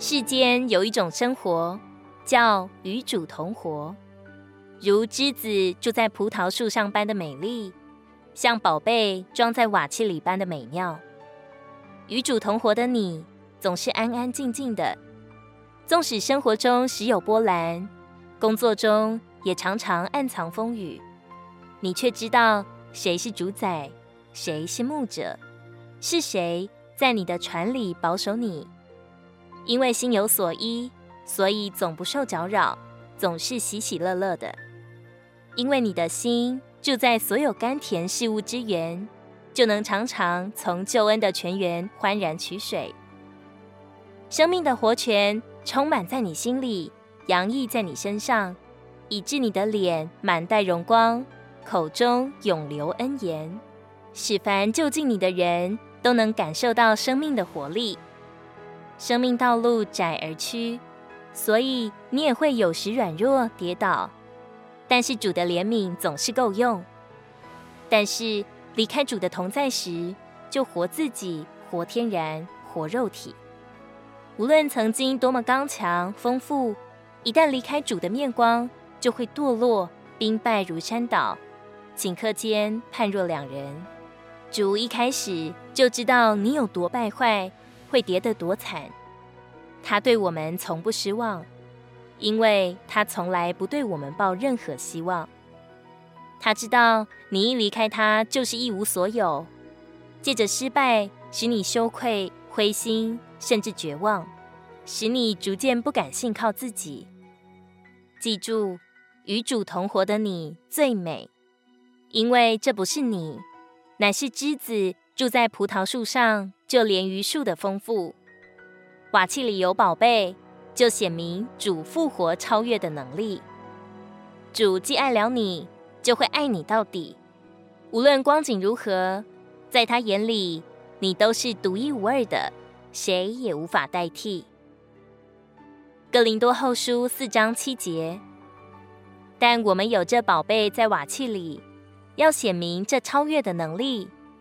世间有一种生活，叫与主同活，如枝子住在葡萄树上般的美丽，像宝贝装在瓦器里般的美妙。与主同活的你，总是安安静静的，纵使生活中时有波澜，工作中也常常暗藏风雨，你却知道谁是主宰，谁是牧者，是谁在你的船里保守你。因为心有所依，所以总不受搅扰，总是喜喜乐乐的。因为你的心住在所有甘甜事物之源，就能常常从救恩的泉源欢然取水。生命的活泉充满在你心里，洋溢在你身上，以致你的脸满带荣光，口中永流恩言，使凡就近你的人都能感受到生命的活力。生命道路窄而曲，所以你也会有时软弱跌倒。但是主的怜悯总是够用。但是离开主的同在时，就活自己，活天然，活肉体。无论曾经多么刚强丰富，一旦离开主的面光，就会堕落，兵败如山倒，顷刻间判若两人。主一开始就知道你有多败坏。会跌得多惨，他对我们从不失望，因为他从来不对我们抱任何希望。他知道你一离开他就是一无所有，借着失败使你羞愧、灰心，甚至绝望，使你逐渐不敢信靠自己。记住，与主同活的你最美，因为这不是你，乃是枝子住在葡萄树上。就连于树的丰富，瓦器里有宝贝，就显明主复活超越的能力。主既爱了你，就会爱你到底。无论光景如何，在他眼里，你都是独一无二的，谁也无法代替。哥林多后书四章七节。但我们有这宝贝在瓦器里，要显明这超越的能力